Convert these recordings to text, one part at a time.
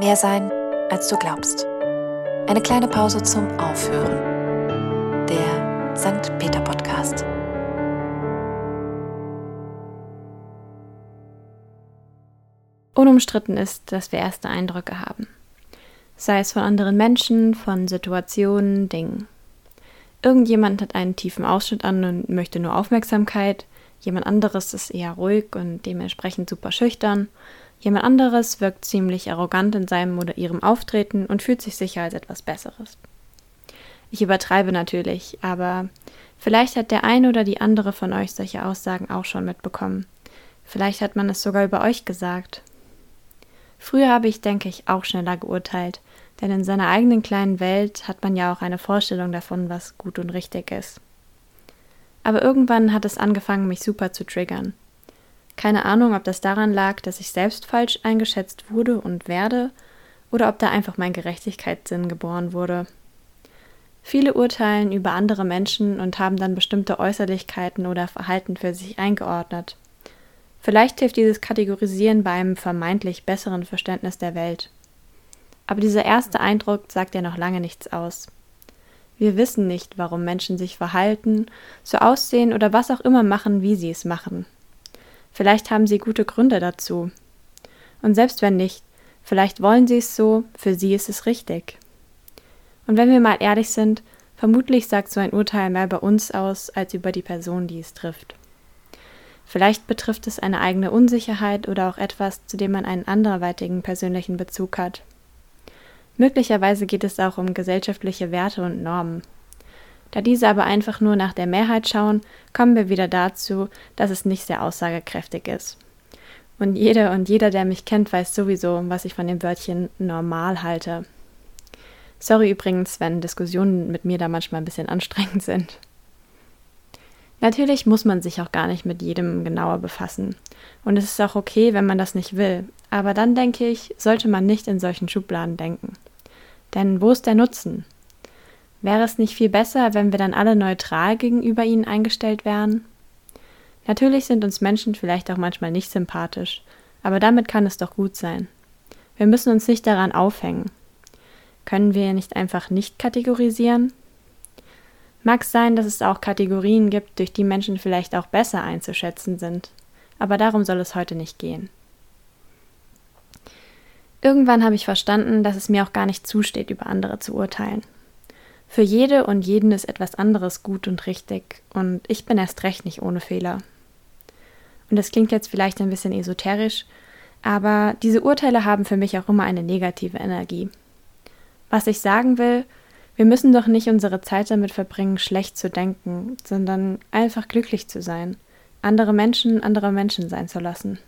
Mehr sein, als du glaubst. Eine kleine Pause zum Aufhören. Der St. Peter Podcast. Unumstritten ist, dass wir erste Eindrücke haben. Sei es von anderen Menschen, von Situationen, Dingen. Irgendjemand hat einen tiefen Ausschnitt an und möchte nur Aufmerksamkeit. Jemand anderes ist eher ruhig und dementsprechend super schüchtern. Jemand anderes wirkt ziemlich arrogant in seinem oder ihrem Auftreten und fühlt sich sicher als etwas Besseres. Ich übertreibe natürlich, aber vielleicht hat der eine oder die andere von euch solche Aussagen auch schon mitbekommen. Vielleicht hat man es sogar über euch gesagt. Früher habe ich, denke ich, auch schneller geurteilt, denn in seiner eigenen kleinen Welt hat man ja auch eine Vorstellung davon, was gut und richtig ist. Aber irgendwann hat es angefangen, mich super zu triggern. Keine Ahnung, ob das daran lag, dass ich selbst falsch eingeschätzt wurde und werde, oder ob da einfach mein Gerechtigkeitssinn geboren wurde. Viele urteilen über andere Menschen und haben dann bestimmte Äußerlichkeiten oder Verhalten für sich eingeordnet. Vielleicht hilft dieses Kategorisieren bei einem vermeintlich besseren Verständnis der Welt. Aber dieser erste Eindruck sagt ja noch lange nichts aus. Wir wissen nicht, warum Menschen sich verhalten, so aussehen oder was auch immer machen, wie sie es machen. Vielleicht haben sie gute Gründe dazu. Und selbst wenn nicht, vielleicht wollen sie es so, für sie ist es richtig. Und wenn wir mal ehrlich sind, vermutlich sagt so ein Urteil mehr über uns aus als über die Person, die es trifft. Vielleicht betrifft es eine eigene Unsicherheit oder auch etwas, zu dem man einen anderweitigen persönlichen Bezug hat. Möglicherweise geht es auch um gesellschaftliche Werte und Normen. Da diese aber einfach nur nach der Mehrheit schauen, kommen wir wieder dazu, dass es nicht sehr aussagekräftig ist. Und jede und jeder, der mich kennt, weiß sowieso, was ich von dem Wörtchen normal halte. Sorry übrigens, wenn Diskussionen mit mir da manchmal ein bisschen anstrengend sind. Natürlich muss man sich auch gar nicht mit jedem genauer befassen. Und es ist auch okay, wenn man das nicht will. Aber dann denke ich, sollte man nicht in solchen Schubladen denken. Denn wo ist der Nutzen? Wäre es nicht viel besser, wenn wir dann alle neutral gegenüber ihnen eingestellt wären? Natürlich sind uns Menschen vielleicht auch manchmal nicht sympathisch, aber damit kann es doch gut sein. Wir müssen uns nicht daran aufhängen. Können wir nicht einfach nicht kategorisieren? Mag sein, dass es auch Kategorien gibt, durch die Menschen vielleicht auch besser einzuschätzen sind, aber darum soll es heute nicht gehen. Irgendwann habe ich verstanden, dass es mir auch gar nicht zusteht, über andere zu urteilen. Für jede und jeden ist etwas anderes gut und richtig, und ich bin erst recht nicht ohne Fehler. Und das klingt jetzt vielleicht ein bisschen esoterisch, aber diese Urteile haben für mich auch immer eine negative Energie. Was ich sagen will, wir müssen doch nicht unsere Zeit damit verbringen, schlecht zu denken, sondern einfach glücklich zu sein, andere Menschen andere Menschen sein zu lassen.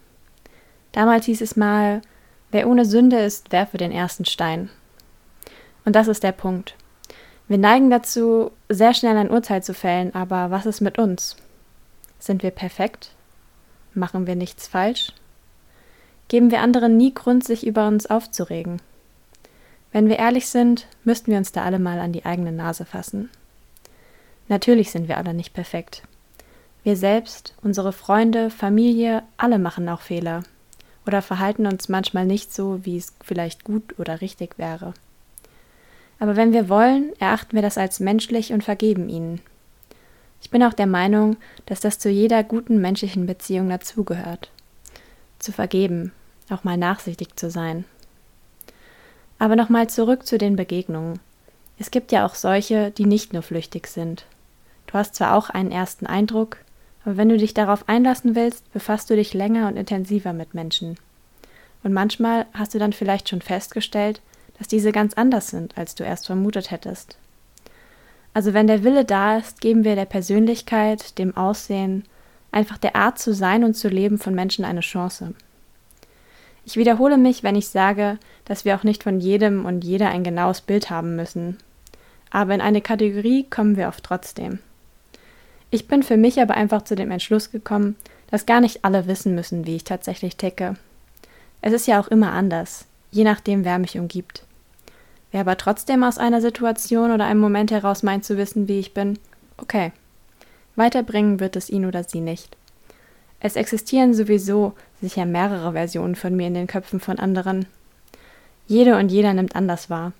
Damals hieß es mal, wer ohne Sünde ist, werfe den ersten Stein. Und das ist der Punkt. Wir neigen dazu, sehr schnell ein Urteil zu fällen, aber was ist mit uns? Sind wir perfekt? Machen wir nichts falsch? Geben wir anderen nie Grund, sich über uns aufzuregen? Wenn wir ehrlich sind, müssten wir uns da alle mal an die eigene Nase fassen. Natürlich sind wir alle nicht perfekt. Wir selbst, unsere Freunde, Familie, alle machen auch Fehler oder verhalten uns manchmal nicht so, wie es vielleicht gut oder richtig wäre. Aber wenn wir wollen, erachten wir das als menschlich und vergeben ihnen. Ich bin auch der Meinung, dass das zu jeder guten menschlichen Beziehung dazugehört. Zu vergeben, auch mal nachsichtig zu sein. Aber nochmal zurück zu den Begegnungen. Es gibt ja auch solche, die nicht nur flüchtig sind. Du hast zwar auch einen ersten Eindruck, aber wenn du dich darauf einlassen willst, befasst du dich länger und intensiver mit Menschen. Und manchmal hast du dann vielleicht schon festgestellt, dass diese ganz anders sind, als du erst vermutet hättest. Also wenn der Wille da ist, geben wir der Persönlichkeit, dem Aussehen, einfach der Art zu sein und zu leben von Menschen eine Chance. Ich wiederhole mich, wenn ich sage, dass wir auch nicht von jedem und jeder ein genaues Bild haben müssen. Aber in eine Kategorie kommen wir oft trotzdem. Ich bin für mich aber einfach zu dem Entschluss gekommen, dass gar nicht alle wissen müssen, wie ich tatsächlich ticke. Es ist ja auch immer anders, je nachdem, wer mich umgibt. Wer aber trotzdem aus einer Situation oder einem Moment heraus meint zu wissen, wie ich bin, okay. Weiterbringen wird es ihn oder sie nicht. Es existieren sowieso sicher mehrere Versionen von mir in den Köpfen von anderen. Jede und jeder nimmt anders wahr.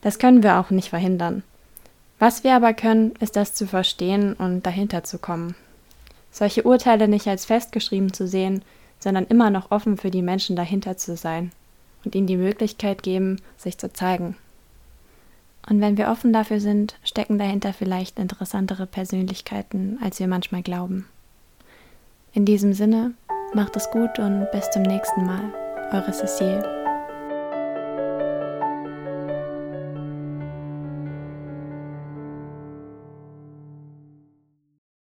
Das können wir auch nicht verhindern. Was wir aber können, ist das zu verstehen und dahinter zu kommen. Solche Urteile nicht als festgeschrieben zu sehen, sondern immer noch offen für die Menschen dahinter zu sein und ihnen die Möglichkeit geben, sich zu zeigen. Und wenn wir offen dafür sind, stecken dahinter vielleicht interessantere Persönlichkeiten, als wir manchmal glauben. In diesem Sinne, macht es gut und bis zum nächsten Mal. Eure Cecile.